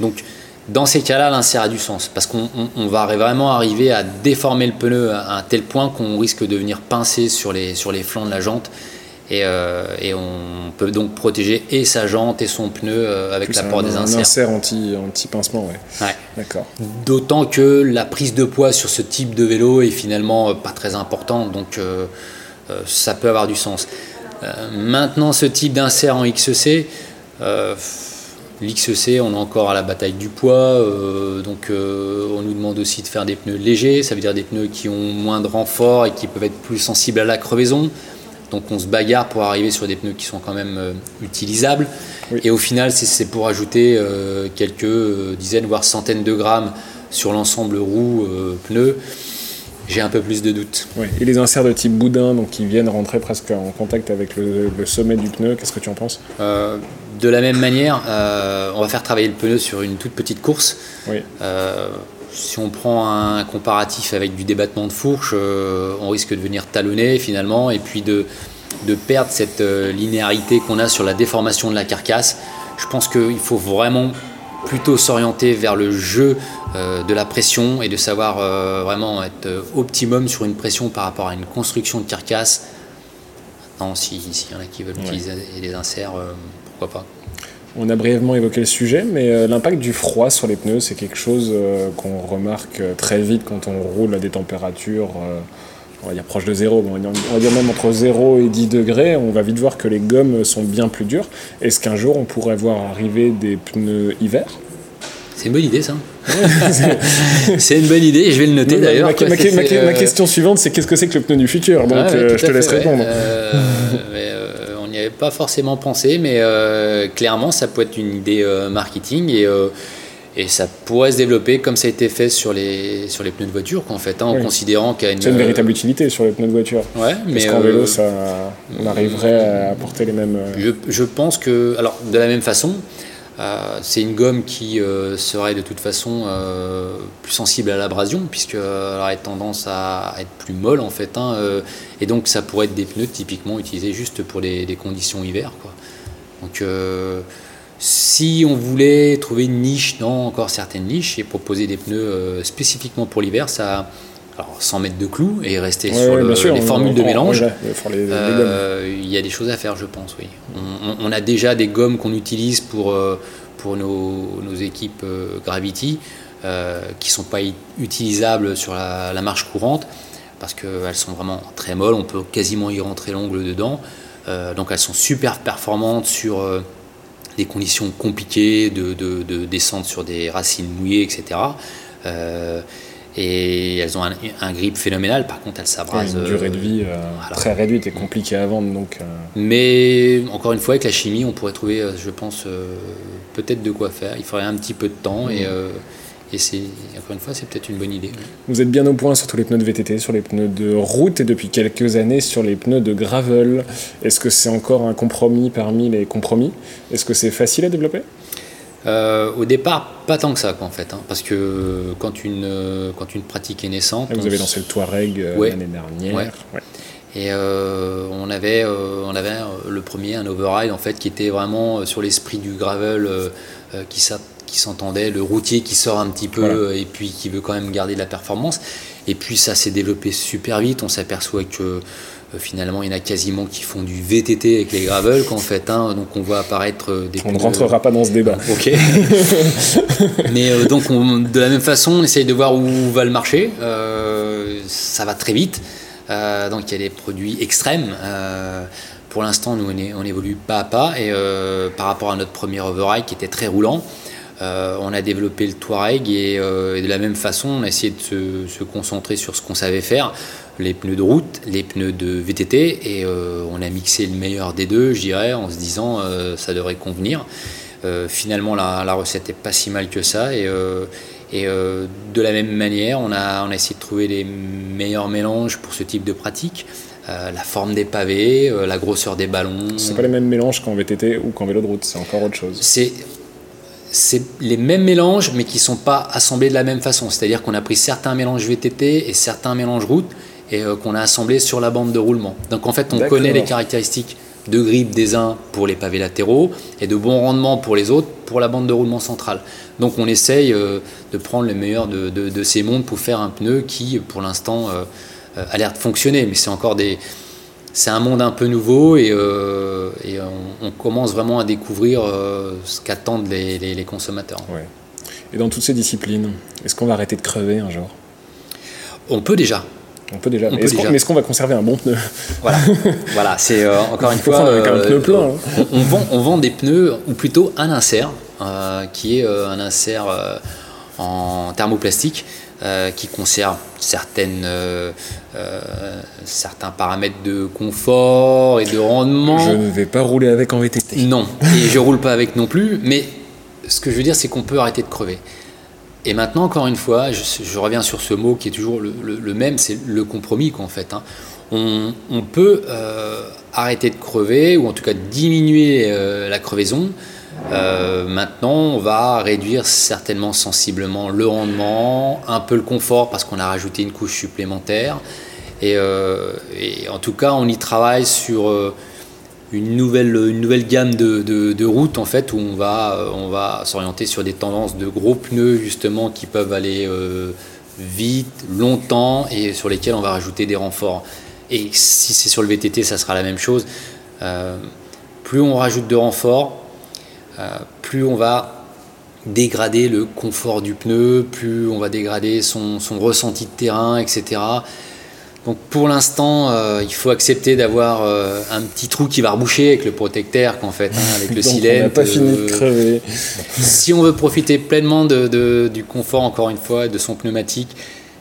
Donc dans ces cas-là, l'insert a du sens parce qu'on va vraiment arriver à déformer le pneu à un tel point qu'on risque de venir pincer sur les, sur les flancs de la jante. Et, euh, on peut donc protéger et sa jante et son pneu euh, avec l'apport des inserts. Un insert anti, anti pincement, ouais. ouais. D'accord. D'autant que la prise de poids sur ce type de vélo est finalement pas très importante, donc euh, ça peut avoir du sens. maintenant, ce type d'insert en XEC L'XEC, on est encore à la bataille du poids, euh, donc euh, on nous demande aussi de faire des pneus légers, ça veut dire des pneus qui ont moins de renfort et qui peuvent être plus sensibles à la crevaison. Donc on se bagarre pour arriver sur des pneus qui sont quand même euh, utilisables. Et au final, c'est pour ajouter quelques dizaines, voire centaines de grammes sur l'ensemble roue-pneu j'ai un peu plus de doutes. Et les inserts de type boudin, donc qui viennent rentrer presque en contact avec le, sommet du pneu, qu'est-ce que tu en penses? Euh, De la même manière, euh, on va faire travailler le pneu sur une toute petite course. Euh, si on prend un comparatif avec du débattement de fourche, on risque de venir talonner finalement et puis de, de perdre cette linéarité qu'on a sur la déformation de la carcasse. Je pense qu'il faut vraiment plutôt s'orienter vers le jeu euh, de la pression et de savoir euh, vraiment être euh, optimum sur une pression par rapport à une construction de carcasse. Maintenant, s'il y en a qui veulent utiliser des inserts, pourquoi pas. On a brièvement évoqué le sujet, mais l'impact du froid sur les pneus, c'est quelque chose qu'on remarque très vite quand on roule à des températures on va dire proche de zéro, on va dire même entre 0 et 10 degrés, on va vite voir que les gommes sont bien plus dures. Est-ce qu'un jour on pourrait voir arriver des pneus hiver? C'est une bonne idée, ça. c'est une bonne idée, je vais le noter d'ailleurs. Ma, euh, question suivante, c'est qu'est-ce que c'est que le pneu du futur? Donc, euh, je te laisse répondre. Euh, on n'y avait pas forcément pensé, mais clairement, ça peut être une idée marketing et et ça pourrait se développer comme ça a été fait sur les, sur les pneus de voiture, en fait, hein, en considérant qu'il y a une. C'est une véritable utilité sur les pneus de voiture. Ouais, mais. Parce qu'en vélo, ça, on arriverait à apporter les mêmes. Je, je, pense que. Alors, de la même façon, euh, c'est une gomme qui euh, serait de toute façon euh, plus sensible à l'abrasion, puisqu'elle aurait tendance à être plus molle, en fait. Hein, et donc, ça pourrait être des pneus typiquement utilisés juste pour les, les conditions hiver, quoi. Donc si on voulait trouver une niche dans encore certaines niches et proposer des pneus spécifiquement pour l'hiver, ça, alors sans mettre de clous et rester sur les formules de mélange, euh, il y a des choses à faire, je pense. Oui, on, a déjà des gommes qu'on utilise pour euh, pour nos, nos équipes Gravity qui sont pas utilisables sur la, la marche courante parce qu'elles sont vraiment très molles. On peut quasiment y rentrer l'ongle dedans. donc elles sont super performantes sur des conditions compliquées de, de, descente sur des racines mouillées, etc. Euh, et elles ont un, grip phénoménal. Par contre, elles s'abrasent. une durée de vie euh, très réduite et compliquée à vendre. Donc, euh. Mais encore une fois, avec la chimie, on pourrait trouver, je pense, peut-être de quoi faire. Il faudrait un petit peu de temps et. Et c'est, encore une fois, c'est peut-être une bonne idée. Vous êtes bien au point sur tous les pneus de VTT, sur les pneus de route et depuis quelques années sur les pneus de gravel. Est-ce que c'est encore un compromis parmi les compromis? Est-ce que c'est facile à développer? Euh, au départ, pas tant que ça, en fait, hein, parce que quand une, quand une pratique est naissante. vous avez lancé le Touareg euh, l'année dernière. Et euh, on avait, on avait le premier, un override, en fait, qui était vraiment sur l'esprit du gravel, qui s'entendait, le routier qui sort un petit peu et puis qui veut quand même garder de la performance. Et puis ça s'est développé super vite. On s'aperçoit que euh, finalement il y en a quasiment qui font du VTT avec les gravel qu'en fait. Hein, donc on voit apparaître euh, des. On ne rentrera pas dans ce débat. ok. Mais euh, donc de la même façon, on essaye de voir où va le marché. ça va très vite. donc il y a des produits extrêmes. pour l'instant, nous on, évolue pas à pas et par rapport à notre premier override qui était très roulant. Euh, on a développé le Touareg euh, et, de la même façon, on a essayé de se, concentrer sur ce qu'on savait faire, les pneus de route, les pneus de VTT, et euh, on a mixé le meilleur des deux, je dirais, en se disant ça devrait convenir. finalement, la, recette est pas si mal que ça. Et, et de la même manière, on a, on a essayé de trouver les meilleurs mélanges pour ce type de pratique. la forme des pavés, la grosseur des ballons. C'est pas les mêmes mélanges qu'en VTT ou qu'en vélo de route, c'est encore autre chose. C'est c'est les mêmes mélanges, mais qui ne sont pas assemblés de la même façon. C'est-à-dire qu'on a pris certains mélanges VTT et certains mélanges route et euh, qu'on a assemblés sur la bande de roulement. Donc en fait, on connaît les caractéristiques de grippe des uns pour les pavés latéraux et de bon rendement pour les autres pour la bande de roulement centrale. Donc on essaye euh, de prendre le meilleur de, ces mondes pour faire un pneu qui, pour l'instant, euh, a l'air de fonctionner. Mais c'est encore des, c'est un monde un peu nouveau et, on, commence vraiment à découvrir ce qu'attendent les, consommateurs. Et dans toutes ces disciplines, est-ce qu'on va arrêter de crever un jour? On peut déjà. On peut déjà. mais est-ce qu'on va conserver un bon pneu Voilà, voilà c'est euh, encore une fois. Un pneu plein. Hein. On, vend, on vend des pneus, ou plutôt un insert, qui est un insert en thermoplastique euh, qui conserve certaines, euh, euh, certains paramètres de confort et de rendement. Je ne vais pas rouler avec en VTT. Non, et je roule pas avec non plus, mais ce que je veux dire, c'est qu'on peut arrêter de crever. Et maintenant, encore une fois, je, reviens sur ce mot qui est toujours le, même, c'est le compromis qu'en fait. Hein. On, peut arrêter de crever, ou en tout cas diminuer la crevaison, euh, maintenant, on va réduire certainement sensiblement le rendement, un peu le confort parce qu'on a rajouté une couche supplémentaire. Et, euh, en tout cas, on y travaille sur euh, une, nouvelle, une nouvelle gamme de, de, routes en fait, où on va, on va s'orienter sur des tendances de gros pneus justement qui peuvent aller vite, longtemps et sur lesquels on va rajouter des renforts. Et si c'est sur le VTT, ça sera la même chose. plus on rajoute de renforts, euh, plus on va dégrader le confort du pneu, plus on va dégrader son, ressenti de terrain, etc. Donc pour l'instant, euh, il faut accepter d'avoir euh, un petit trou qui va reboucher avec le protecteur qu'en fait, hein, avec le cylindre. On n'a pas fini de crever. si on veut profiter pleinement de, du confort, encore une fois, de son pneumatique,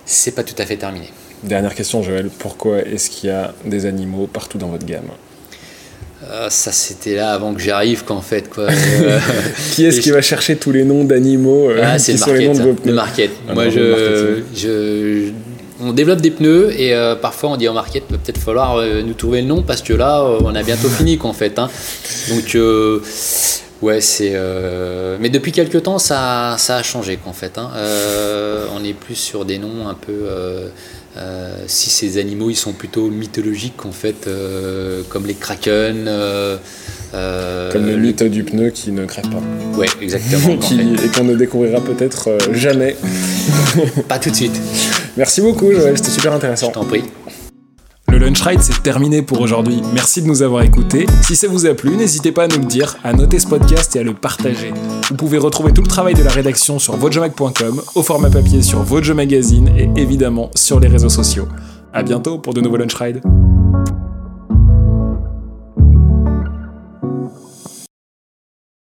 c'est pas tout à fait terminé. Dernière question, Joël. Pourquoi est-ce qu'il y a des animaux partout dans votre gamme? Ça c'était là avant que j'arrive qu'en fait quoi. qui est-ce qui va chercher tous les noms d'animaux euh, ah, c'est le, le market. Ah, Moi je, je, on développe des pneus et euh, parfois on dit au market peut peut-être falloir euh, nous trouver le nom parce que là on a bientôt fini qu'en fait. Hein. Donc ouais c'est mais depuis quelques temps ça, ça a changé qu'en fait. Hein. on est plus sur des noms un peu euh, si ces animaux ils sont plutôt mythologiques en fait, euh, comme les kraken. Euh, comme le mythe du pneu qui ne crève pas. Ouais, exactement. Et qu'on ne découvrira peut-être jamais. pas tout de suite. Merci beaucoup Joël, c'était super intéressant. Je t'en prie. Le Lunch Ride, c'est terminé pour aujourd'hui. Merci de nous avoir écoutés. Si ça vous a plu, n'hésitez pas à nous le dire, à noter ce podcast et à le partager. Vous pouvez retrouver tout le travail de la rédaction sur votejomag.com, au format papier sur Vojo Magazine et évidemment sur les réseaux sociaux. A bientôt pour de nouveaux Lunch Ride.